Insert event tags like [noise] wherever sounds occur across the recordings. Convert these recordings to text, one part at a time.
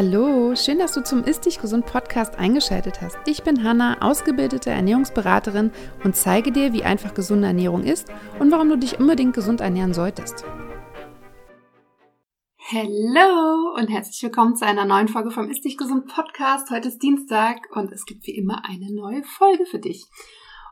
Hallo, schön, dass du zum Ist Dich Gesund Podcast eingeschaltet hast. Ich bin Hanna, ausgebildete Ernährungsberaterin und zeige dir, wie einfach gesunde Ernährung ist und warum du dich unbedingt gesund ernähren solltest. Hallo und herzlich willkommen zu einer neuen Folge vom Ist Dich Gesund Podcast. Heute ist Dienstag und es gibt wie immer eine neue Folge für dich.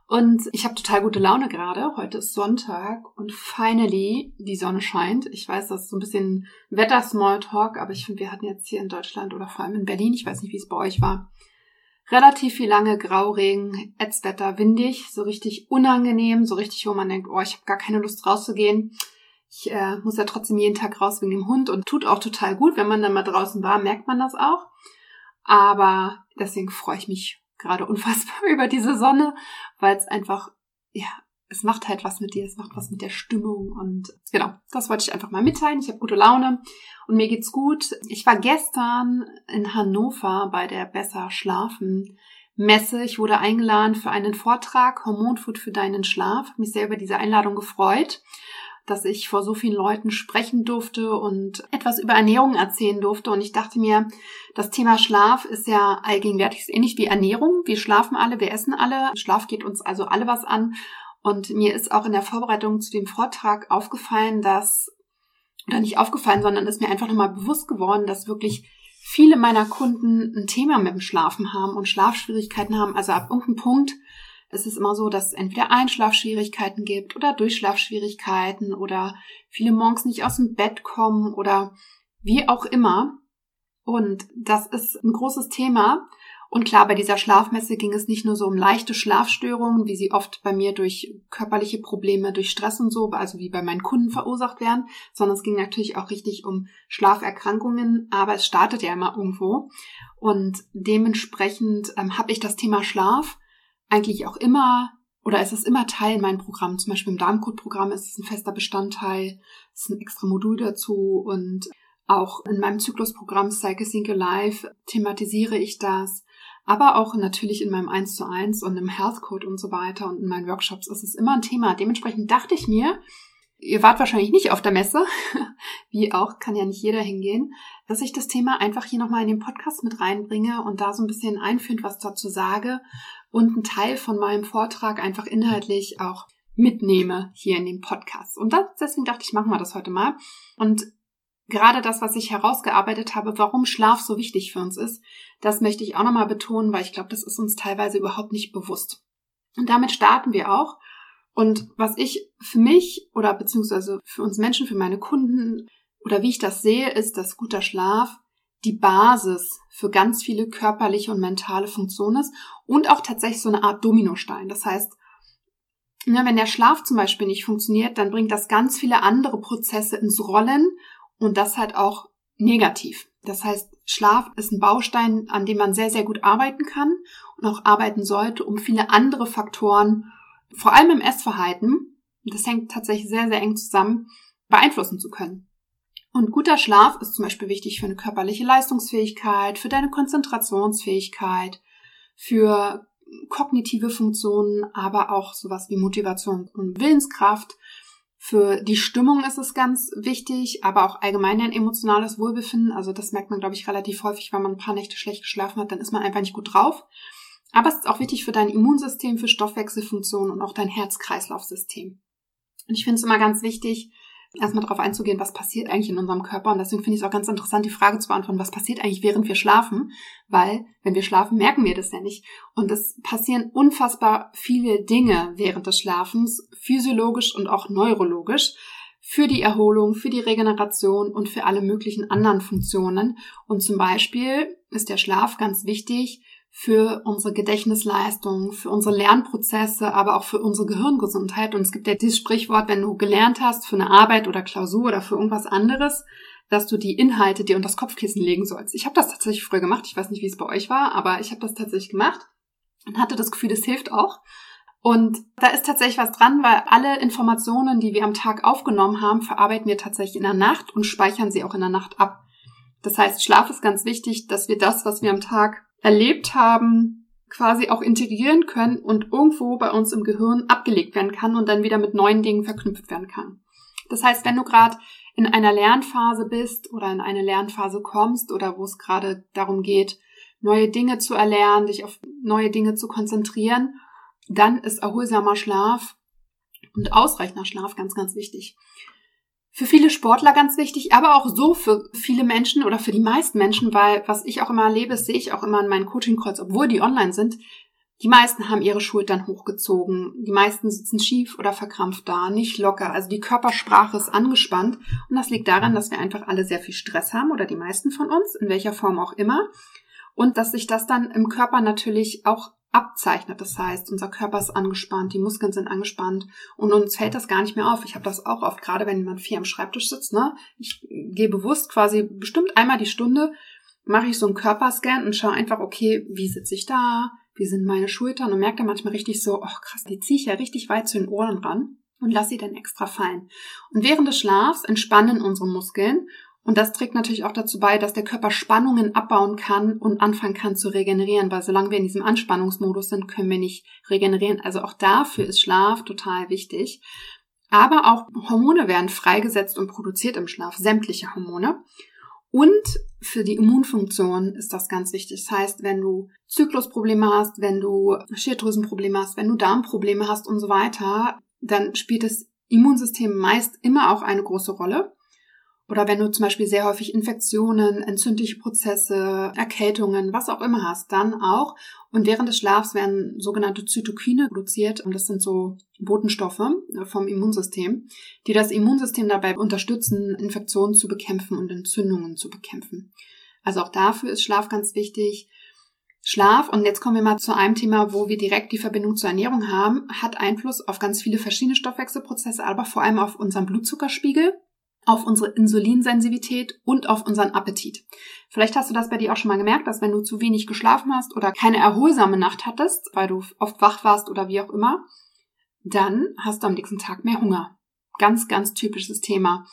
Und ich habe total gute Laune gerade. Heute ist Sonntag und finally die Sonne scheint. Ich weiß, das ist so ein bisschen Wetter-Smalltalk, aber ich finde, wir hatten jetzt hier in Deutschland oder vor allem in Berlin, ich weiß nicht, wie es bei euch war, relativ viel lange Grauregen, Ätzwetter, windig, so richtig unangenehm, so richtig, wo man denkt, oh, ich habe gar keine Lust rauszugehen. Ich äh, muss ja trotzdem jeden Tag raus wegen dem Hund und tut auch total gut. Wenn man dann mal draußen war, merkt man das auch. Aber deswegen freue ich mich gerade unfassbar [laughs] über diese Sonne, weil es einfach, ja, es macht halt was mit dir, es macht was mit der Stimmung und genau, das wollte ich einfach mal mitteilen. Ich habe gute Laune und mir geht's gut. Ich war gestern in Hannover bei der Besser Schlafen Messe. Ich wurde eingeladen für einen Vortrag Hormonfood für deinen Schlaf. Mich sehr über diese Einladung gefreut dass ich vor so vielen Leuten sprechen durfte und etwas über Ernährung erzählen durfte. Und ich dachte mir, das Thema Schlaf ist ja allgegenwärtig, ähnlich wie Ernährung. Wir schlafen alle, wir essen alle. Schlaf geht uns also alle was an. Und mir ist auch in der Vorbereitung zu dem Vortrag aufgefallen, dass, oder nicht aufgefallen, sondern ist mir einfach nochmal bewusst geworden, dass wirklich viele meiner Kunden ein Thema mit dem Schlafen haben und Schlafschwierigkeiten haben. Also ab irgendeinem Punkt es ist immer so, dass es entweder Einschlafschwierigkeiten gibt oder Durchschlafschwierigkeiten oder viele morgens nicht aus dem Bett kommen oder wie auch immer. Und das ist ein großes Thema. Und klar, bei dieser Schlafmesse ging es nicht nur so um leichte Schlafstörungen, wie sie oft bei mir durch körperliche Probleme, durch Stress und so, also wie bei meinen Kunden verursacht werden, sondern es ging natürlich auch richtig um Schlaferkrankungen, aber es startet ja immer irgendwo. Und dementsprechend ähm, habe ich das Thema Schlaf eigentlich auch immer oder es ist immer Teil in meinem Programm. Zum Beispiel im Darmcode-Programm ist es ein fester Bestandteil, es ist ein extra Modul dazu und auch in meinem Zyklusprogramm Psyche Think Alive thematisiere ich das. Aber auch natürlich in meinem 1 zu 1 und im Health Code und so weiter und in meinen Workshops ist es immer ein Thema. Dementsprechend dachte ich mir, ihr wart wahrscheinlich nicht auf der Messe, [laughs] wie auch, kann ja nicht jeder hingehen, dass ich das Thema einfach hier nochmal in den Podcast mit reinbringe und da so ein bisschen einführend was dazu sage und einen Teil von meinem Vortrag einfach inhaltlich auch mitnehme hier in den Podcast. Und das, deswegen dachte ich, machen wir das heute mal. Und gerade das, was ich herausgearbeitet habe, warum Schlaf so wichtig für uns ist, das möchte ich auch nochmal betonen, weil ich glaube, das ist uns teilweise überhaupt nicht bewusst. Und damit starten wir auch. Und was ich für mich oder beziehungsweise für uns Menschen, für meine Kunden oder wie ich das sehe, ist, dass guter Schlaf die Basis für ganz viele körperliche und mentale Funktionen ist und auch tatsächlich so eine Art Dominostein. Das heißt, ne, wenn der Schlaf zum Beispiel nicht funktioniert, dann bringt das ganz viele andere Prozesse ins Rollen und das halt auch negativ. Das heißt, Schlaf ist ein Baustein, an dem man sehr, sehr gut arbeiten kann und auch arbeiten sollte, um viele andere Faktoren, vor allem im Essverhalten, das hängt tatsächlich sehr, sehr eng zusammen, beeinflussen zu können. Und guter Schlaf ist zum Beispiel wichtig für eine körperliche Leistungsfähigkeit, für deine Konzentrationsfähigkeit, für kognitive Funktionen, aber auch sowas wie Motivation und Willenskraft. Für die Stimmung ist es ganz wichtig, aber auch allgemein ein emotionales Wohlbefinden. Also das merkt man, glaube ich, relativ häufig, wenn man ein paar Nächte schlecht geschlafen hat, dann ist man einfach nicht gut drauf. Aber es ist auch wichtig für dein Immunsystem, für Stoffwechselfunktionen und auch dein Herz-Kreislauf-System. Und ich finde es immer ganz wichtig, erstmal darauf einzugehen, was passiert eigentlich in unserem Körper. Und deswegen finde ich es auch ganz interessant, die Frage zu beantworten, was passiert eigentlich, während wir schlafen? Weil, wenn wir schlafen, merken wir das ja nicht. Und es passieren unfassbar viele Dinge während des Schlafens, physiologisch und auch neurologisch, für die Erholung, für die Regeneration und für alle möglichen anderen Funktionen. Und zum Beispiel ist der Schlaf ganz wichtig für unsere Gedächtnisleistung, für unsere Lernprozesse, aber auch für unsere Gehirngesundheit. Und es gibt ja dieses Sprichwort, wenn du gelernt hast für eine Arbeit oder Klausur oder für irgendwas anderes, dass du die Inhalte dir unter das Kopfkissen legen sollst. Ich habe das tatsächlich früher gemacht. Ich weiß nicht, wie es bei euch war, aber ich habe das tatsächlich gemacht und hatte das Gefühl, das hilft auch. Und da ist tatsächlich was dran, weil alle Informationen, die wir am Tag aufgenommen haben, verarbeiten wir tatsächlich in der Nacht und speichern sie auch in der Nacht ab. Das heißt, Schlaf ist ganz wichtig, dass wir das, was wir am Tag erlebt haben, quasi auch integrieren können und irgendwo bei uns im Gehirn abgelegt werden kann und dann wieder mit neuen Dingen verknüpft werden kann. Das heißt, wenn du gerade in einer Lernphase bist oder in eine Lernphase kommst oder wo es gerade darum geht, neue Dinge zu erlernen, dich auf neue Dinge zu konzentrieren, dann ist erholsamer Schlaf und ausreichender Schlaf ganz, ganz wichtig. Für viele Sportler ganz wichtig, aber auch so für viele Menschen oder für die meisten Menschen, weil was ich auch immer erlebe, sehe ich auch immer in meinen Coaching-Calls, obwohl die online sind, die meisten haben ihre Schultern hochgezogen, die meisten sitzen schief oder verkrampft da, nicht locker. Also die Körpersprache ist angespannt und das liegt daran, dass wir einfach alle sehr viel Stress haben oder die meisten von uns, in welcher Form auch immer. Und dass sich das dann im Körper natürlich auch abzeichnet. Das heißt, unser Körper ist angespannt, die Muskeln sind angespannt und uns fällt das gar nicht mehr auf. Ich habe das auch oft, gerade wenn jemand viel am Schreibtisch sitzt. Ne? Ich gehe bewusst quasi bestimmt einmal die Stunde, mache ich so einen Körperscan und schaue einfach, okay, wie sitze ich da, wie sind meine Schultern und merke manchmal richtig so, oh krass, die ziehe ich ja richtig weit zu den Ohren ran und lasse sie dann extra fallen. Und während des Schlafs entspannen unsere Muskeln und das trägt natürlich auch dazu bei, dass der Körper Spannungen abbauen kann und anfangen kann zu regenerieren, weil solange wir in diesem Anspannungsmodus sind, können wir nicht regenerieren. Also auch dafür ist Schlaf total wichtig. Aber auch Hormone werden freigesetzt und produziert im Schlaf, sämtliche Hormone. Und für die Immunfunktion ist das ganz wichtig. Das heißt, wenn du Zyklusprobleme hast, wenn du Schilddrüsenprobleme hast, wenn du Darmprobleme hast und so weiter, dann spielt das Immunsystem meist immer auch eine große Rolle. Oder wenn du zum Beispiel sehr häufig Infektionen, entzündliche Prozesse, Erkältungen, was auch immer hast, dann auch. Und während des Schlafs werden sogenannte Zytokine produziert. Und das sind so Botenstoffe äh, vom Immunsystem, die das Immunsystem dabei unterstützen, Infektionen zu bekämpfen und Entzündungen zu bekämpfen. Also auch dafür ist Schlaf ganz wichtig. Schlaf, und jetzt kommen wir mal zu einem Thema, wo wir direkt die Verbindung zur Ernährung haben, hat Einfluss auf ganz viele verschiedene Stoffwechselprozesse, aber vor allem auf unseren Blutzuckerspiegel auf unsere Insulinsensitivität und auf unseren Appetit. Vielleicht hast du das bei dir auch schon mal gemerkt, dass wenn du zu wenig geschlafen hast oder keine erholsame Nacht hattest, weil du oft wach warst oder wie auch immer, dann hast du am nächsten Tag mehr Hunger. Ganz, ganz typisches Thema.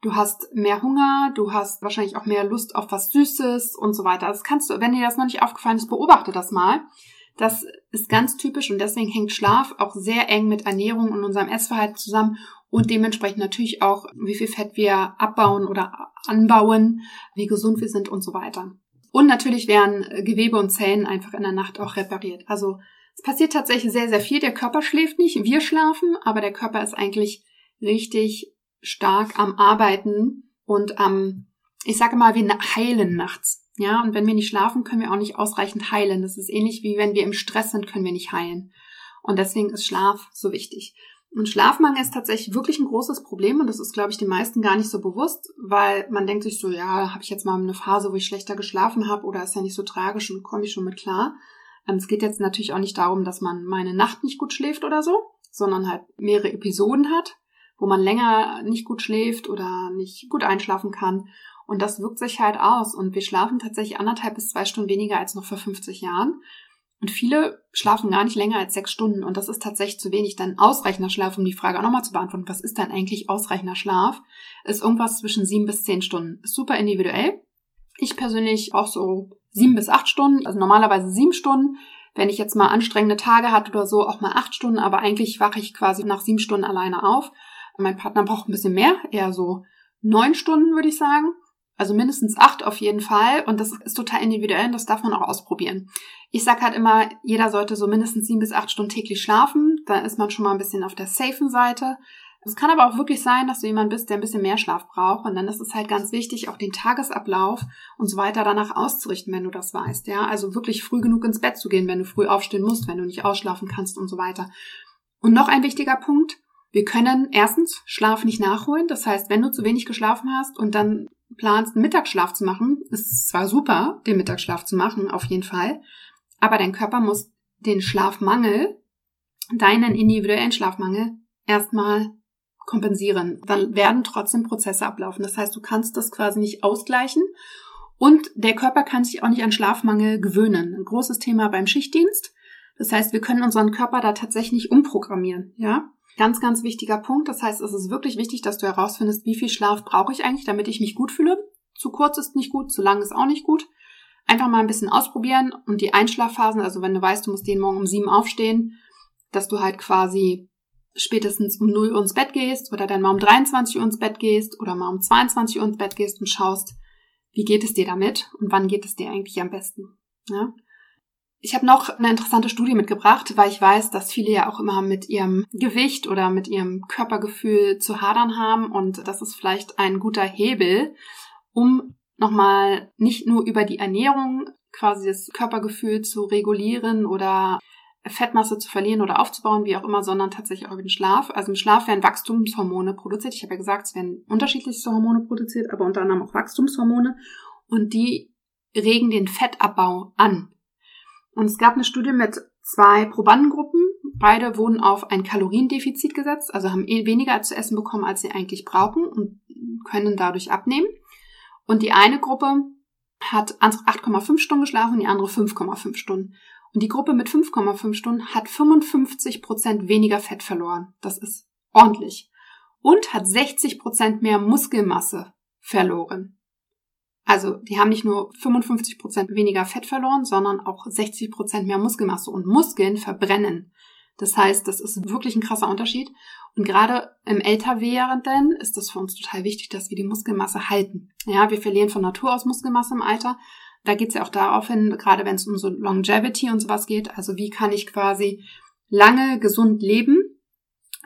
Du hast mehr Hunger, du hast wahrscheinlich auch mehr Lust auf was Süßes und so weiter. Das kannst du, wenn dir das noch nicht aufgefallen ist, beobachte das mal. Das ist ganz typisch und deswegen hängt Schlaf auch sehr eng mit Ernährung und unserem Essverhalten zusammen und dementsprechend natürlich auch, wie viel Fett wir abbauen oder anbauen, wie gesund wir sind und so weiter. Und natürlich werden Gewebe und Zellen einfach in der Nacht auch repariert. Also es passiert tatsächlich sehr, sehr viel. Der Körper schläft nicht, wir schlafen, aber der Körper ist eigentlich richtig stark am Arbeiten und am, ich sage mal, wir heilen nachts. Ja, und wenn wir nicht schlafen, können wir auch nicht ausreichend heilen. Das ist ähnlich wie wenn wir im Stress sind, können wir nicht heilen. Und deswegen ist Schlaf so wichtig. Und Schlafmangel ist tatsächlich wirklich ein großes Problem und das ist, glaube ich, den meisten gar nicht so bewusst, weil man denkt sich so, ja, habe ich jetzt mal eine Phase, wo ich schlechter geschlafen habe oder ist ja nicht so tragisch und komme ich schon mit klar. Ähm, es geht jetzt natürlich auch nicht darum, dass man meine Nacht nicht gut schläft oder so, sondern halt mehrere Episoden hat, wo man länger nicht gut schläft oder nicht gut einschlafen kann. Und das wirkt sich halt aus. Und wir schlafen tatsächlich anderthalb bis zwei Stunden weniger als noch vor 50 Jahren. Und viele schlafen gar nicht länger als sechs Stunden und das ist tatsächlich zu wenig. Dann ausreichender Schlaf, um die Frage auch nochmal zu beantworten, was ist dann eigentlich ausreichender Schlaf, ist irgendwas zwischen sieben bis zehn Stunden. Ist super individuell. Ich persönlich auch so sieben bis acht Stunden, also normalerweise sieben Stunden. Wenn ich jetzt mal anstrengende Tage hatte oder so, auch mal acht Stunden, aber eigentlich wache ich quasi nach sieben Stunden alleine auf. Mein Partner braucht ein bisschen mehr, eher so neun Stunden, würde ich sagen. Also mindestens acht auf jeden Fall. Und das ist total individuell und das darf man auch ausprobieren. Ich sag halt immer, jeder sollte so mindestens sieben bis acht Stunden täglich schlafen. Da ist man schon mal ein bisschen auf der safen Seite. Es kann aber auch wirklich sein, dass du jemand bist, der ein bisschen mehr Schlaf braucht. Und dann ist es halt ganz wichtig, auch den Tagesablauf und so weiter danach auszurichten, wenn du das weißt. Ja, also wirklich früh genug ins Bett zu gehen, wenn du früh aufstehen musst, wenn du nicht ausschlafen kannst und so weiter. Und noch ein wichtiger Punkt. Wir können erstens Schlaf nicht nachholen. Das heißt, wenn du zu wenig geschlafen hast und dann planst, einen Mittagsschlaf zu machen, ist es zwar super, den Mittagsschlaf zu machen, auf jeden Fall, aber dein Körper muss den Schlafmangel, deinen individuellen Schlafmangel, erstmal kompensieren. Dann werden trotzdem Prozesse ablaufen. Das heißt, du kannst das quasi nicht ausgleichen. Und der Körper kann sich auch nicht an Schlafmangel gewöhnen. Ein großes Thema beim Schichtdienst. Das heißt, wir können unseren Körper da tatsächlich umprogrammieren, ja? Ganz, ganz wichtiger Punkt. Das heißt, es ist wirklich wichtig, dass du herausfindest, wie viel Schlaf brauche ich eigentlich, damit ich mich gut fühle. Zu kurz ist nicht gut, zu lang ist auch nicht gut. Einfach mal ein bisschen ausprobieren und die Einschlafphasen, also wenn du weißt, du musst jeden Morgen um sieben aufstehen, dass du halt quasi spätestens um 0 Uhr ins Bett gehst oder dann mal um 23 Uhr ins Bett gehst oder mal um 22 Uhr ins Bett gehst und schaust, wie geht es dir damit und wann geht es dir eigentlich am besten. Ja? Ich habe noch eine interessante Studie mitgebracht, weil ich weiß, dass viele ja auch immer mit ihrem Gewicht oder mit ihrem Körpergefühl zu hadern haben und das ist vielleicht ein guter Hebel, um nochmal nicht nur über die Ernährung quasi das Körpergefühl zu regulieren oder Fettmasse zu verlieren oder aufzubauen, wie auch immer, sondern tatsächlich auch über den Schlaf. Also im Schlaf werden Wachstumshormone produziert. Ich habe ja gesagt, es werden unterschiedlichste Hormone produziert, aber unter anderem auch Wachstumshormone. Und die regen den Fettabbau an. Und es gab eine Studie mit zwei Probandengruppen. Beide wurden auf ein Kaloriendefizit gesetzt, also haben eh weniger zu essen bekommen, als sie eigentlich brauchen und können dadurch abnehmen. Und die eine Gruppe hat 8,5 Stunden geschlafen, die andere 5,5 Stunden. Und die Gruppe mit 5,5 Stunden hat 55 Prozent weniger Fett verloren. Das ist ordentlich. Und hat 60 Prozent mehr Muskelmasse verloren. Also die haben nicht nur 55 Prozent weniger Fett verloren, sondern auch 60 Prozent mehr Muskelmasse. Und Muskeln verbrennen. Das heißt, das ist wirklich ein krasser Unterschied. Und gerade im Älterwerden ist das für uns total wichtig, dass wir die Muskelmasse halten. Ja, wir verlieren von Natur aus Muskelmasse im Alter. Da geht es ja auch darauf hin, gerade wenn es um so Longevity und sowas geht. Also wie kann ich quasi lange gesund leben?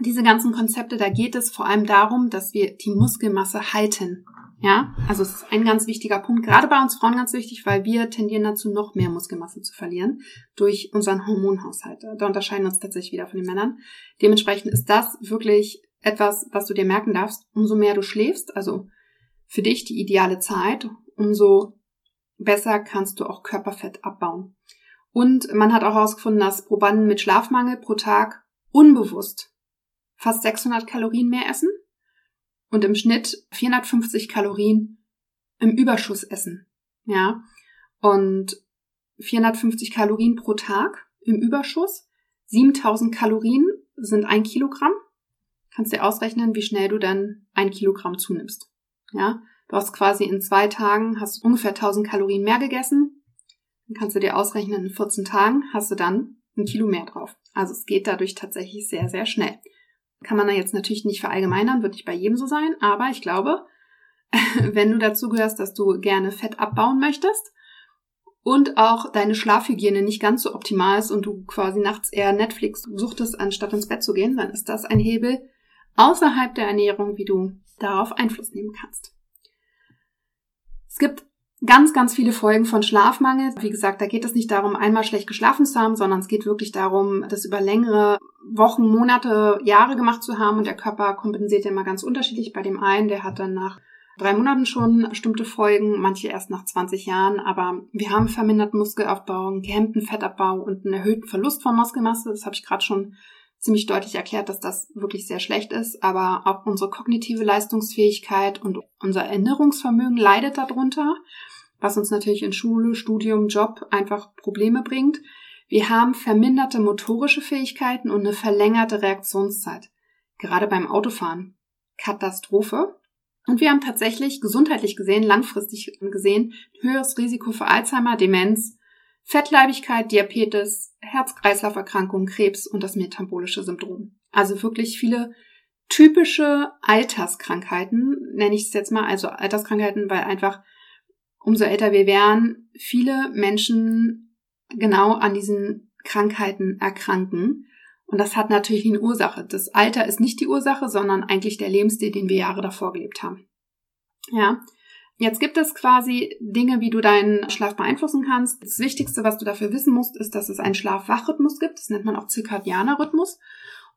Diese ganzen Konzepte, da geht es vor allem darum, dass wir die Muskelmasse halten. Ja, also es ist ein ganz wichtiger Punkt, gerade bei uns Frauen ganz wichtig, weil wir tendieren dazu, noch mehr Muskelmasse zu verlieren durch unseren Hormonhaushalt. Da unterscheiden uns tatsächlich wieder von den Männern. Dementsprechend ist das wirklich etwas, was du dir merken darfst. Umso mehr du schläfst, also für dich die ideale Zeit, umso besser kannst du auch Körperfett abbauen. Und man hat auch herausgefunden, dass Probanden mit Schlafmangel pro Tag unbewusst fast 600 Kalorien mehr essen und im Schnitt 450 Kalorien im Überschuss essen. Ja, und 450 Kalorien pro Tag im Überschuss. 7000 Kalorien sind ein Kilogramm. Kannst dir ausrechnen, wie schnell du dann ein Kilogramm zunimmst. Ja, du hast quasi in zwei Tagen hast ungefähr 1000 Kalorien mehr gegessen. Dann kannst du dir ausrechnen, in 14 Tagen hast du dann ein Kilo mehr drauf. Also es geht dadurch tatsächlich sehr, sehr schnell. Kann man da jetzt natürlich nicht verallgemeinern, wird nicht bei jedem so sein, aber ich glaube, [laughs] wenn du dazu gehörst, dass du gerne Fett abbauen möchtest und auch deine Schlafhygiene nicht ganz so optimal ist und du quasi nachts eher Netflix suchtest, anstatt ins Bett zu gehen, dann ist das ein Hebel außerhalb der Ernährung, wie du darauf Einfluss nehmen kannst. Es gibt ganz, ganz viele Folgen von Schlafmangel. Wie gesagt, da geht es nicht darum, einmal schlecht geschlafen zu haben, sondern es geht wirklich darum, das über längere Wochen, Monate, Jahre gemacht zu haben und der Körper kompensiert ja immer ganz unterschiedlich. Bei dem einen, der hat dann nach drei Monaten schon bestimmte Folgen, manche erst nach 20 Jahren, aber wir haben verminderten Muskelaufbau, gehemmten Fettabbau und einen erhöhten Verlust von Muskelmasse. Das habe ich gerade schon ziemlich deutlich erklärt, dass das wirklich sehr schlecht ist, aber auch unsere kognitive Leistungsfähigkeit und unser Erinnerungsvermögen leidet darunter was uns natürlich in Schule, Studium, Job einfach Probleme bringt. Wir haben verminderte motorische Fähigkeiten und eine verlängerte Reaktionszeit. Gerade beim Autofahren. Katastrophe. Und wir haben tatsächlich gesundheitlich gesehen, langfristig gesehen, höheres Risiko für Alzheimer, Demenz, Fettleibigkeit, Diabetes, Herz-Kreislauf-Erkrankungen, Krebs und das metabolische Syndrom. Also wirklich viele typische Alterskrankheiten, nenne ich es jetzt mal, also Alterskrankheiten, weil einfach umso älter wir werden, viele Menschen genau an diesen Krankheiten erkranken. Und das hat natürlich eine Ursache. Das Alter ist nicht die Ursache, sondern eigentlich der Lebensstil, den wir Jahre davor gelebt haben. Ja. Jetzt gibt es quasi Dinge, wie du deinen Schlaf beeinflussen kannst. Das Wichtigste, was du dafür wissen musst, ist, dass es einen Schlaf-Wach-Rhythmus gibt. Das nennt man auch zirkadianer Rhythmus.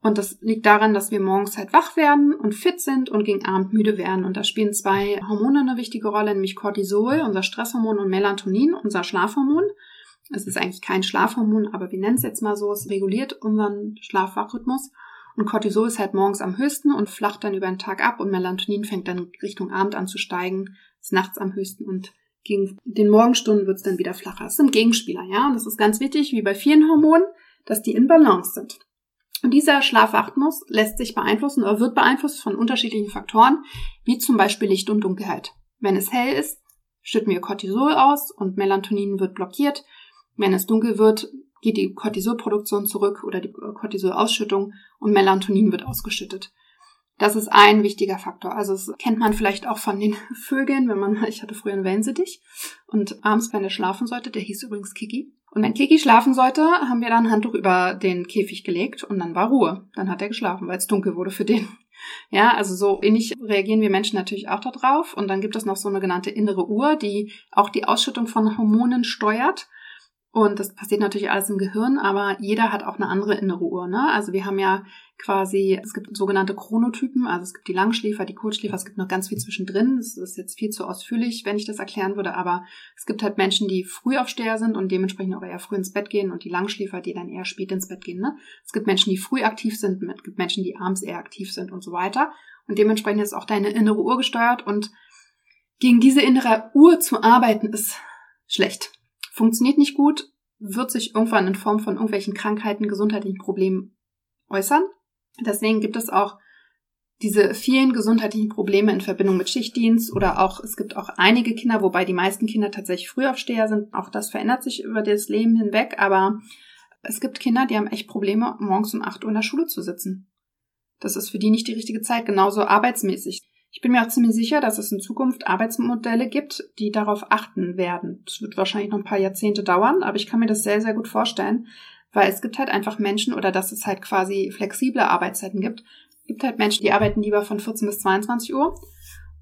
Und das liegt daran, dass wir morgens halt wach werden und fit sind und gegen Abend müde werden. Und da spielen zwei Hormone eine wichtige Rolle, nämlich Cortisol, unser Stresshormon, und Melatonin, unser Schlafhormon. Es ist eigentlich kein Schlafhormon, aber wir nennen es jetzt mal so. Es reguliert unseren Schlaf-Wach-Rhythmus. Und Cortisol ist halt morgens am höchsten und flacht dann über den Tag ab und Melatonin fängt dann Richtung Abend an zu steigen, ist nachts am höchsten und gegen den Morgenstunden wird es dann wieder flacher. Das sind Gegenspieler, ja. Und das ist ganz wichtig, wie bei vielen Hormonen, dass die in Balance sind. Und dieser Schlafwachmus lässt sich beeinflussen oder wird beeinflusst von unterschiedlichen Faktoren, wie zum Beispiel Licht und Dunkelheit. Wenn es hell ist, schütten wir Cortisol aus und Melatonin wird blockiert. Wenn es dunkel wird, geht die Cortisolproduktion zurück oder die Cortisolausschüttung und Melatonin wird ausgeschüttet. Das ist ein wichtiger Faktor. Also das kennt man vielleicht auch von den [laughs] Vögeln, wenn man, ich hatte früher einen Wellensittich und abends, wenn er schlafen sollte, der hieß übrigens Kiki. Und wenn Kiki schlafen sollte, haben wir dann ein Handtuch über den Käfig gelegt und dann war Ruhe. Dann hat er geschlafen, weil es dunkel wurde für den. [laughs] Ja, also so ähnlich reagieren wir Menschen natürlich auch darauf. Und dann gibt es noch so eine genannte innere Uhr, die auch die Ausschüttung von Hormonen steuert. Und das passiert natürlich alles im Gehirn, aber jeder hat auch eine andere innere Uhr. Ne? Also wir haben ja quasi, es gibt sogenannte Chronotypen, also es gibt die Langschläfer, die Kurzschläfer, es gibt noch ganz viel zwischendrin. Das ist jetzt viel zu ausführlich, wenn ich das erklären würde, aber es gibt halt Menschen, die früh aufsteher sind und dementsprechend auch eher früh ins Bett gehen und die Langschläfer, die dann eher spät ins Bett gehen. Ne? Es gibt Menschen, die früh aktiv sind, es gibt Menschen, die abends eher aktiv sind und so weiter. Und dementsprechend ist auch deine innere Uhr gesteuert und gegen diese innere Uhr zu arbeiten ist schlecht funktioniert nicht gut, wird sich irgendwann in Form von irgendwelchen Krankheiten, gesundheitlichen Problemen äußern. Deswegen gibt es auch diese vielen gesundheitlichen Probleme in Verbindung mit Schichtdienst oder auch, es gibt auch einige Kinder, wobei die meisten Kinder tatsächlich Frühaufsteher sind. Auch das verändert sich über das Leben hinweg, aber es gibt Kinder, die haben echt Probleme, morgens um 8 Uhr in der Schule zu sitzen. Das ist für die nicht die richtige Zeit, genauso arbeitsmäßig. Ich bin mir auch ziemlich sicher, dass es in Zukunft Arbeitsmodelle gibt, die darauf achten werden. Es wird wahrscheinlich noch ein paar Jahrzehnte dauern, aber ich kann mir das sehr, sehr gut vorstellen, weil es gibt halt einfach Menschen oder dass es halt quasi flexible Arbeitszeiten gibt. Es gibt halt Menschen, die arbeiten lieber von 14 bis 22 Uhr,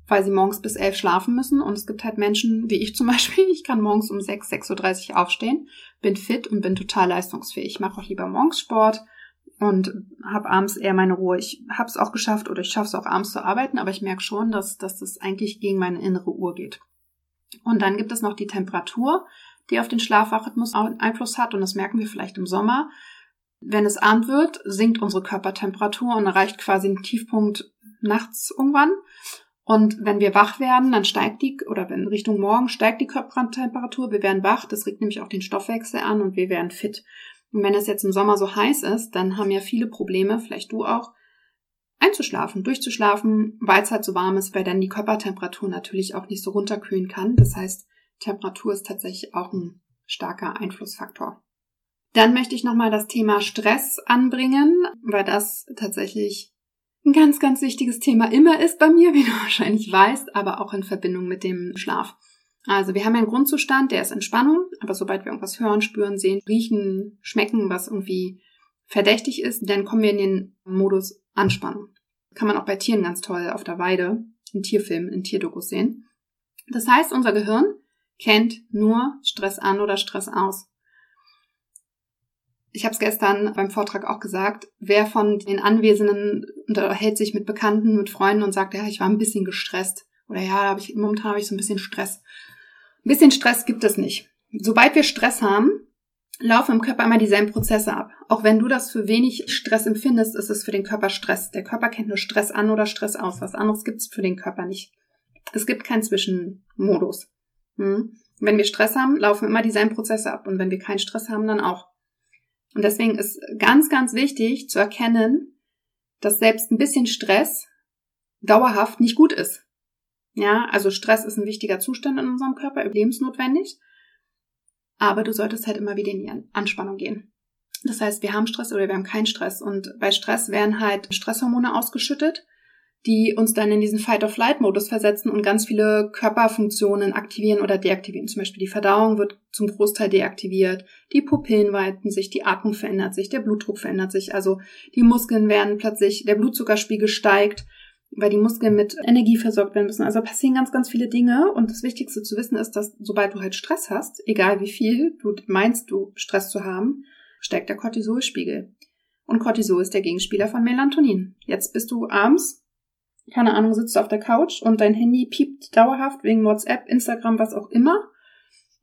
weil sie morgens bis 11 schlafen müssen. Und es gibt halt Menschen, wie ich zum [laughs] Beispiel, ich kann morgens um 6, 6.30 Uhr aufstehen, bin fit und bin total leistungsfähig. Ich mache auch lieber morgens Sport und habe abends eher meine Ruhe. Ich habe es auch geschafft oder ich schaffe es auch abends zu arbeiten, aber ich merke schon, dass, dass das eigentlich gegen meine innere Uhr geht. Und dann gibt es noch die Temperatur, die auf den Schlafwachrhythmus Einfluss hat und das merken wir vielleicht im Sommer. Wenn es Abend wird, sinkt unsere Körpertemperatur und erreicht quasi einen Tiefpunkt nachts irgendwann. Und wenn wir wach werden, dann steigt die, oder wenn Richtung Morgen steigt die Körpertemperatur, wir werden wach, das regt nämlich auch den Stoffwechsel an und wir werden fit. Und wenn es jetzt im Sommer so heiß ist, dann haben ja viele Probleme, vielleicht du auch, einzuschlafen, durchzuschlafen, weil es halt so warm ist, weil dann die Körpertemperatur natürlich auch nicht so runterkühlen kann. Das heißt, Temperatur ist tatsächlich auch ein starker Einflussfaktor. Dann möchte ich nochmal das Thema Stress anbringen, weil das tatsächlich ein ganz, ganz wichtiges Thema immer ist bei mir, [laughs] wie du wahrscheinlich weißt, aber auch in Verbindung mit dem Schlaf. Also wir haben einen Grundzustand, der ist Entspannung, aber sobald wir irgendwas hören, spüren, sehen, riechen, schmecken, was irgendwie verdächtig ist, dann kommen wir in den Modus Anspannung. Kann man auch bei Tieren ganz toll auf der Weide, in Tierfilmen, in Tierdokus sehen. Das heißt, unser Gehirn kennt nur Stress an oder Stress aus. Ich habe es gestern beim Vortrag auch gesagt, wer von den Anwesenden unterhält sich mit Bekannten, mit Freunden und sagt, ja, ich war ein bisschen gestresst. Oder ja, hab ich, momentan habe ich so ein bisschen Stress. Ein bisschen Stress gibt es nicht. Sobald wir Stress haben, laufen im Körper immer dieselben Prozesse ab. Auch wenn du das für wenig Stress empfindest, ist es für den Körper Stress. Der Körper kennt nur Stress an oder Stress aus. Was anderes gibt es für den Körper nicht. Es gibt keinen Zwischenmodus. Hm? Wenn wir Stress haben, laufen immer dieselben Prozesse ab. Und wenn wir keinen Stress haben, dann auch. Und deswegen ist ganz, ganz wichtig zu erkennen, dass selbst ein bisschen Stress dauerhaft nicht gut ist. Ja, also Stress ist ein wichtiger Zustand in unserem Körper, lebensnotwendig. Aber du solltest halt immer wieder in die Anspannung gehen. Das heißt, wir haben Stress oder wir haben keinen Stress. Und bei Stress werden halt Stresshormone ausgeschüttet, die uns dann in diesen Fight-of-Flight-Modus versetzen und ganz viele Körperfunktionen aktivieren oder deaktivieren. Zum Beispiel die Verdauung wird zum Großteil deaktiviert, die Pupillen weiten sich, die Atmung verändert sich, der Blutdruck verändert sich, also die Muskeln werden plötzlich, der Blutzuckerspiegel steigt weil die Muskeln mit Energie versorgt werden müssen. Also passieren ganz, ganz viele Dinge. Und das Wichtigste zu wissen ist, dass sobald du halt Stress hast, egal wie viel du meinst, du Stress zu haben, steigt der Cortisolspiegel. Und Cortisol ist der Gegenspieler von Melatonin. Jetzt bist du abends, keine Ahnung, sitzt du auf der Couch und dein Handy piept dauerhaft wegen WhatsApp, Instagram, was auch immer.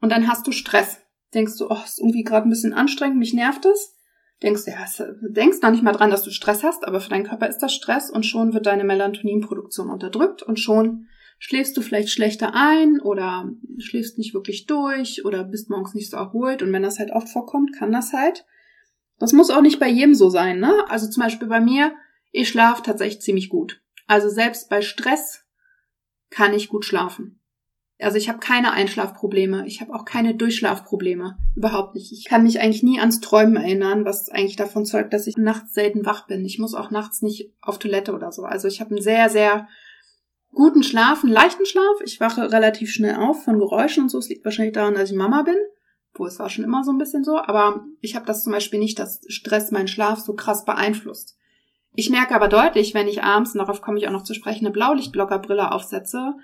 Und dann hast du Stress. Denkst du, oh, ist irgendwie gerade ein bisschen anstrengend, mich nervt es denkst, ja, denkst noch nicht mal dran, dass du Stress hast, aber für deinen Körper ist das Stress und schon wird deine Melatoninproduktion unterdrückt und schon schläfst du vielleicht schlechter ein oder schläfst nicht wirklich durch oder bist morgens nicht so erholt und wenn das halt oft vorkommt, kann das halt. Das muss auch nicht bei jedem so sein, ne? Also zum Beispiel bei mir, ich schlafe tatsächlich ziemlich gut. Also selbst bei Stress kann ich gut schlafen. Also ich habe keine Einschlafprobleme, ich habe auch keine Durchschlafprobleme, überhaupt nicht. Ich kann mich eigentlich nie ans Träumen erinnern, was eigentlich davon zeugt, dass ich nachts selten wach bin. Ich muss auch nachts nicht auf Toilette oder so. Also ich habe einen sehr, sehr guten Schlaf, einen leichten Schlaf. Ich wache relativ schnell auf von Geräuschen und so. Es liegt wahrscheinlich daran, dass ich Mama bin. Wo es war schon immer so ein bisschen so. Aber ich habe das zum Beispiel nicht, dass Stress meinen Schlaf so krass beeinflusst. Ich merke aber deutlich, wenn ich abends, und darauf komme ich auch noch zu sprechen, eine Blaulichtblockerbrille aufsetze,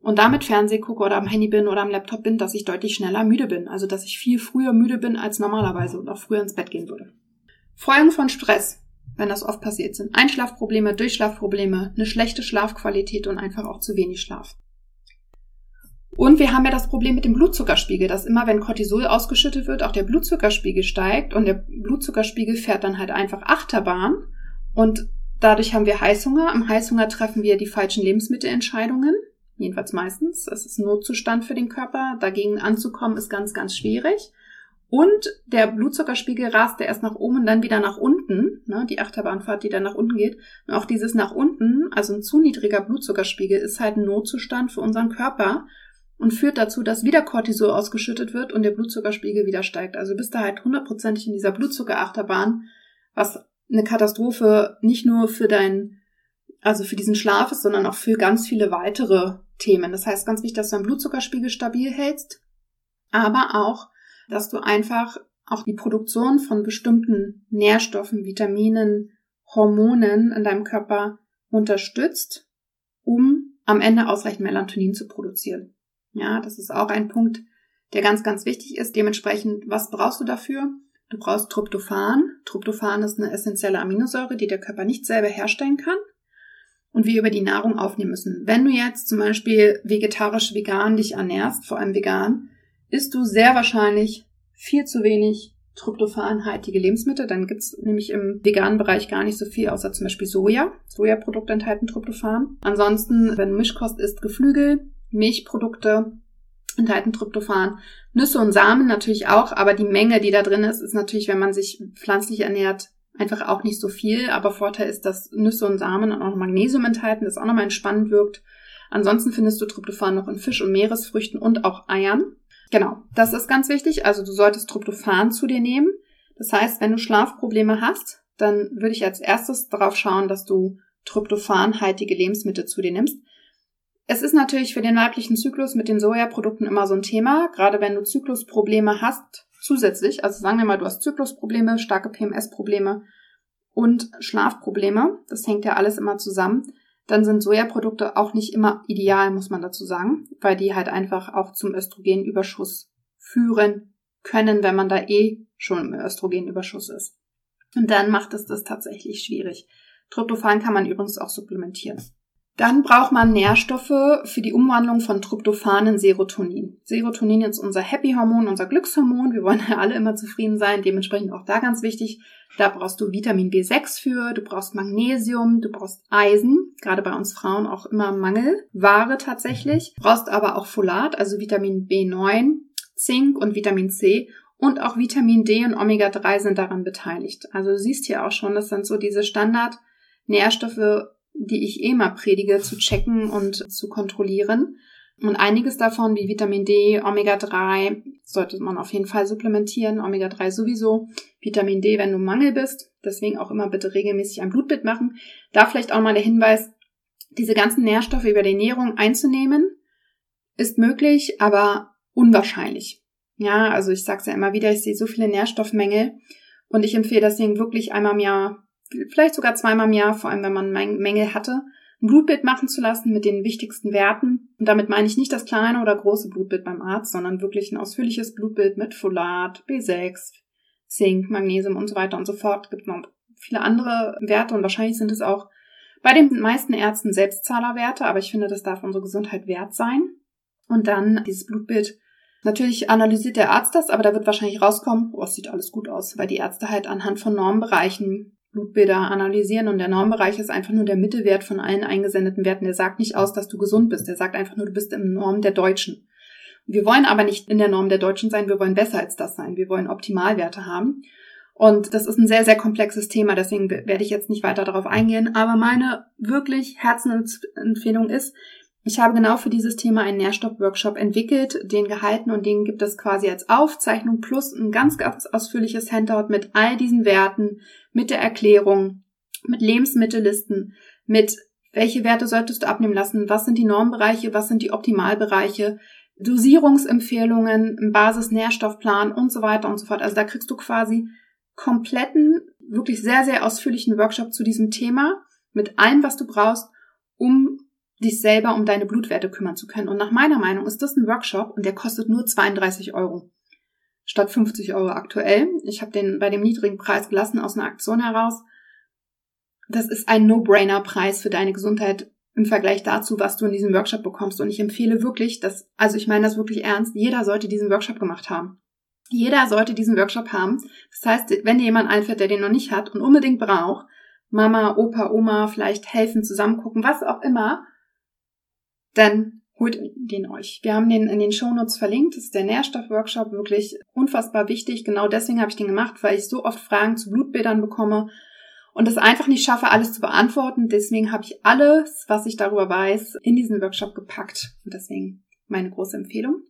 und damit Fernseh gucke oder am Handy bin oder am Laptop bin, dass ich deutlich schneller müde bin. Also dass ich viel früher müde bin als normalerweise und auch früher ins Bett gehen würde. Folgen von Stress, wenn das oft passiert sind. Einschlafprobleme, Durchschlafprobleme, eine schlechte Schlafqualität und einfach auch zu wenig Schlaf. Und wir haben ja das Problem mit dem Blutzuckerspiegel, dass immer wenn Cortisol ausgeschüttet wird, auch der Blutzuckerspiegel steigt und der Blutzuckerspiegel fährt dann halt einfach Achterbahn und dadurch haben wir Heißhunger. Im Heißhunger treffen wir die falschen Lebensmittelentscheidungen Jedenfalls meistens. Es ist ein Notzustand für den Körper. Dagegen anzukommen ist ganz, ganz schwierig. Und der Blutzuckerspiegel rast erst nach oben und dann wieder nach unten. Ne, die Achterbahnfahrt, die dann nach unten geht. Und auch dieses nach unten, also ein zu niedriger Blutzuckerspiegel, ist halt ein Notzustand für unseren Körper und führt dazu, dass wieder Cortisol ausgeschüttet wird und der Blutzuckerspiegel wieder steigt. Also bist du halt hundertprozentig in dieser Blutzuckerachterbahn, was eine Katastrophe nicht nur für dein, also für diesen Schlaf ist, sondern auch für ganz viele weitere Themen. Das heißt ganz wichtig, dass du deinen Blutzuckerspiegel stabil hältst, aber auch, dass du einfach auch die Produktion von bestimmten Nährstoffen, Vitaminen, Hormonen in deinem Körper unterstützt, um am Ende ausreichend Melatonin zu produzieren. Ja, das ist auch ein Punkt, der ganz, ganz wichtig ist. Dementsprechend, was brauchst du dafür? Du brauchst Tryptophan. Tryptophan ist eine essentielle Aminosäure, die der Körper nicht selber herstellen kann und wir über die Nahrung aufnehmen müssen. Wenn du jetzt zum Beispiel vegetarisch vegan dich ernährst, vor allem vegan, isst du sehr wahrscheinlich viel zu wenig tryptophanhaltige Lebensmittel. Dann gibt's nämlich im veganen Bereich gar nicht so viel, außer zum Beispiel Soja. Sojaprodukte enthalten Tryptophan. Ansonsten, wenn Mischkost isst, Geflügel, Milchprodukte enthalten Tryptophan. Nüsse und Samen natürlich auch, aber die Menge, die da drin ist, ist natürlich, wenn man sich pflanzlich ernährt, einfach auch nicht so viel, aber Vorteil ist, dass Nüsse und Samen und auch noch Magnesium enthalten, das auch nochmal entspannend wirkt. Ansonsten findest du Tryptophan noch in Fisch- und Meeresfrüchten und auch Eiern. Genau, das ist ganz wichtig. Also du solltest Tryptophan zu dir nehmen. Das heißt, wenn du Schlafprobleme hast, dann würde ich als erstes darauf schauen, dass du tryptophanhaltige Lebensmittel zu dir nimmst. Es ist natürlich für den weiblichen Zyklus mit den Sojaprodukten immer so ein Thema, gerade wenn du Zyklusprobleme hast, zusätzlich, also sagen wir mal, du hast Zyklusprobleme, starke PMS-Probleme und Schlafprobleme, das hängt ja alles immer zusammen, dann sind Sojaprodukte auch nicht immer ideal, muss man dazu sagen, weil die halt einfach auch zum Östrogenüberschuss führen können, wenn man da eh schon im Östrogenüberschuss ist. Und dann macht es das tatsächlich schwierig. Tryptophan kann man übrigens auch supplementieren. Dann braucht man Nährstoffe für die Umwandlung von Tryptophan in Serotonin. Serotonin ist unser Happy-Hormon, unser Glückshormon. Wir wollen ja [laughs] alle immer zufrieden sein. Dementsprechend auch da ganz wichtig. Da brauchst du Vitamin B6 für, du brauchst Magnesium, du brauchst Eisen. Gerade bei uns Frauen auch immer Mangelware tatsächlich. Du brauchst aber auch Folat, also Vitamin B9, Zink und Vitamin C. Und auch Vitamin D und Omega-3 sind daran beteiligt. Also du siehst hier auch schon, das sind so diese Standard Nährstoffe, die ich eh mal predige, zu checken und zu kontrollieren. Und einiges davon, wie Vitamin D, Omega-3, sollte man auf jeden Fall supplementieren. Omega-3 sowieso. Vitamin D, wenn du Mangel bist. Deswegen auch immer bitte regelmäßig ein Blutbild machen. Da vielleicht auch mal der Hinweis, diese ganzen Nährstoffe über die Ernährung einzunehmen, ist möglich, aber unwahrscheinlich. Ja, also ich sag's ja immer wieder, ich sehe so viele Nährstoffmängel und ich empfehle deswegen wirklich einmal im Jahr vielleicht sogar zweimal im Jahr, vor allem wenn man Mängel hatte, ein Blutbild machen zu lassen mit den wichtigsten Werten. Und damit meine ich nicht das kleine oder große Blutbild beim Arzt, sondern wirklich ein ausführliches Blutbild mit Folat, B6, Zink, Magnesium und so weiter und so fort. Es gibt noch viele andere Werte und wahrscheinlich sind es auch bei den meisten Ärzten Selbstzahlerwerte, aber ich finde, das darf unsere Gesundheit wert sein. Und dann dieses Blutbild Natürlich analysiert der Arzt das, aber da wird wahrscheinlich rauskommen, oh, es sieht alles gut aus, weil die Ärzte halt anhand von Normbereichen Blutbilder analysieren und der Normbereich ist einfach nur der Mittelwert von allen eingesendeten Werten. Der sagt nicht aus, dass du gesund bist. Der sagt einfach nur, du bist im Norm der Deutschen. Wir wollen aber nicht in der Norm der Deutschen sein, wir wollen besser als das sein. Wir wollen Optimalwerte haben. Und das ist ein sehr, sehr komplexes Thema, deswegen werde ich jetzt nicht weiter darauf eingehen. Aber meine wirklich Herzensempfehlung ist, Ich habe genau für dieses Thema einen Nährstoff-Workshop entwickelt, den gehalten und den gibt es quasi als Aufzeichnung plus ein ganz, ganz ausführliches Handout mit all diesen Werten, mit der Erklärung, mit Lebensmittellisten, mit welche Werte solltest du abnehmen lassen, was sind die Normbereiche, was sind die Optimalbereiche, Dosierungsempfehlungen, Basis-Nährstoffplan und so weiter und so fort. Also da kriegst du quasi kompletten, wirklich sehr, sehr ausführlichen Workshop zu diesem Thema mit allem, was du brauchst, um dich selber um deine Blutwerte kümmern zu können. Und nach meiner Meinung ist das ein Workshop und der kostet nur 32 Euro statt 50 Euro aktuell. Ich habe den bei dem niedrigen Preis gelassen aus einer Aktion heraus. Das ist ein No-Brainer-Preis für deine Gesundheit im Vergleich dazu, was du in diesem Workshop bekommst. Und ich empfehle wirklich, dass, also ich meine das wirklich ernst, jeder sollte diesen Workshop gemacht haben. Jeder sollte diesen Workshop haben. Das heißt, wenn dir jemand einfällt, der den noch nicht hat und unbedingt braucht, Mama, Opa, Oma vielleicht helfen, zusammen gucken, was auch immer, dann holt den euch. Wir haben den in den Shownotes verlinkt. Das ist der Nährstoffworkshop, wirklich unfassbar wichtig. Genau deswegen habe ich den gemacht, weil ich so oft Fragen zu Blutbildern bekomme und es einfach nicht schaffe, alles zu beantworten. Deswegen habe ich alles, was ich darüber weiß, in diesen Workshop gepackt. Und deswegen meine große Empfehlung.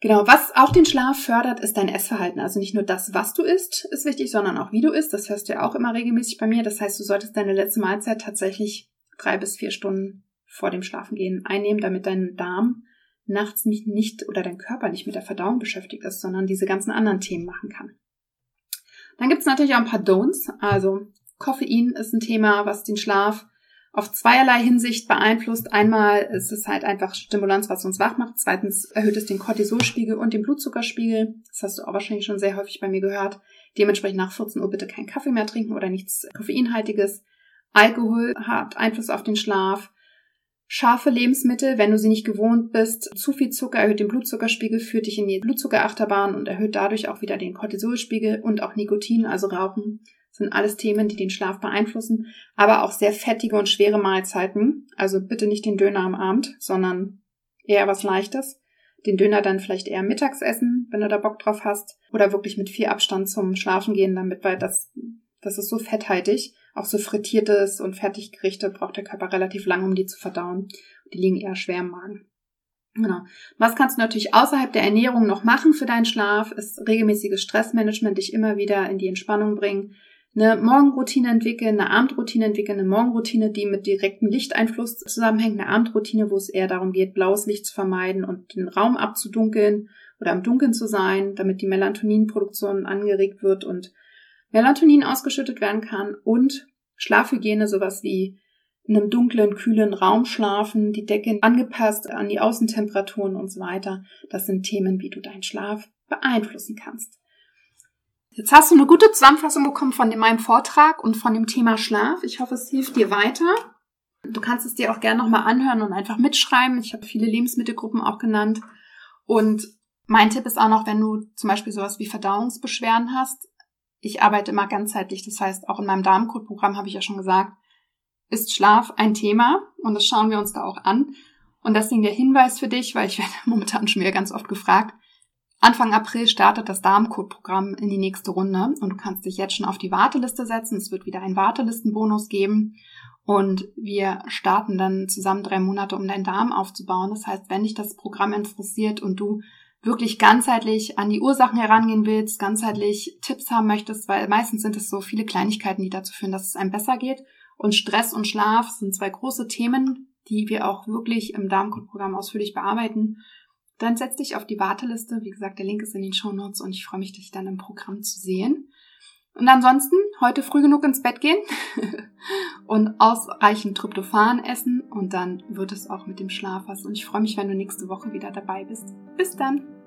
Genau, was auch den Schlaf fördert, ist dein Essverhalten. Also nicht nur das, was du isst, ist wichtig, sondern auch wie du isst. Das hörst du ja auch immer regelmäßig bei mir. Das heißt, du solltest deine letzte Mahlzeit tatsächlich drei bis vier Stunden vor dem Schlafengehen einnehmen, damit dein Darm nachts nicht, nicht oder dein Körper nicht mit der Verdauung beschäftigt ist, sondern diese ganzen anderen Themen machen kann. Dann gibt es natürlich auch ein paar Don'ts. Also Koffein ist ein Thema, was den Schlaf auf zweierlei Hinsicht beeinflusst. Einmal ist es halt einfach Stimulanz, was uns wach macht. Zweitens erhöht es den Cortisolspiegel und den Blutzuckerspiegel. Das hast du auch wahrscheinlich schon sehr häufig bei mir gehört. Dementsprechend nach 14 Uhr bitte keinen Kaffee mehr trinken oder nichts Koffeinhaltiges. Alkohol hat Einfluss auf den Schlaf. Scharfe Lebensmittel, wenn du sie nicht gewohnt bist, zu viel Zucker erhöht den Blutzuckerspiegel, führt dich in die Blutzuckerachterbahn und erhöht dadurch auch wieder den Cortisolspiegel und auch Nikotin, also Rauchen, sind alles Themen, die den Schlaf beeinflussen, aber auch sehr fettige und schwere Mahlzeiten. Also bitte nicht den Döner am Abend, sondern eher was Leichtes. Den Döner dann vielleicht eher mittags essen, wenn du da Bock drauf hast. Oder wirklich mit viel Abstand zum Schlafen gehen, damit, weil das, das ist so fetthaltig. Auch so frittiertes und Fertiggerichte braucht der Körper relativ lang, um die zu verdauen. Die liegen eher schwer im Magen. Genau. Was kannst du natürlich außerhalb der Ernährung noch machen für deinen Schlaf? Ist regelmäßiges Stressmanagement, dich immer wieder in die Entspannung bringen eine Morgenroutine entwickeln, eine Abendroutine entwickeln, eine Morgenroutine, die mit direktem Lichteinfluss zusammenhängt, eine Abendroutine, wo es eher darum geht, blaues Licht zu vermeiden und den Raum abzudunkeln oder im Dunkeln zu sein, damit die Melatoninproduktion angeregt wird und Melatonin ausgeschüttet werden kann und Schlafhygiene, sowas wie in einem dunklen, kühlen Raum schlafen, die Decke angepasst an die Außentemperaturen und so weiter. Das sind Themen, wie du deinen Schlaf beeinflussen kannst. Jetzt hast du eine gute Zusammenfassung bekommen von meinem Vortrag und von dem Thema Schlaf. Ich hoffe, es hilft dir weiter. Du kannst es dir auch gerne nochmal anhören und einfach mitschreiben. Ich habe viele Lebensmittelgruppen auch genannt. Und mein Tipp ist auch noch, wenn du zum Beispiel sowas wie Verdauungsbeschwerden hast. Ich arbeite immer ganzheitlich. Das heißt, auch in meinem Darmcode-Programm habe ich ja schon gesagt, ist Schlaf ein Thema. Und das schauen wir uns da auch an. Und deswegen der Hinweis für dich, weil ich [laughs] werde momentan schon wieder ganz oft gefragt, Anfang April startet das Darmcode-Programm in die nächste Runde und du kannst dich jetzt schon auf die Warteliste setzen. Es wird wieder einen Wartelistenbonus geben und wir starten dann zusammen drei Monate, um deinen Darm aufzubauen. Das heißt, wenn dich das Programm interessiert und du wirklich ganzheitlich an die Ursachen herangehen willst, ganzheitlich Tipps haben möchtest, weil meistens sind es so viele Kleinigkeiten, die dazu führen, dass es einem besser geht. Und Stress und Schlaf sind zwei große Themen, die wir auch wirklich im Darmcode-Programm ausführlich bearbeiten. Dann setz dich auf die Warteliste. Wie gesagt, der Link ist in den Show Notes und ich freue mich, dich dann im Programm zu sehen. Und ansonsten heute früh genug ins Bett gehen [laughs] und ausreichend Tryptophan essen und dann wird es auch mit dem Schlaf was. Und ich freue mich, wenn du nächste Woche wieder dabei bist. Bis dann!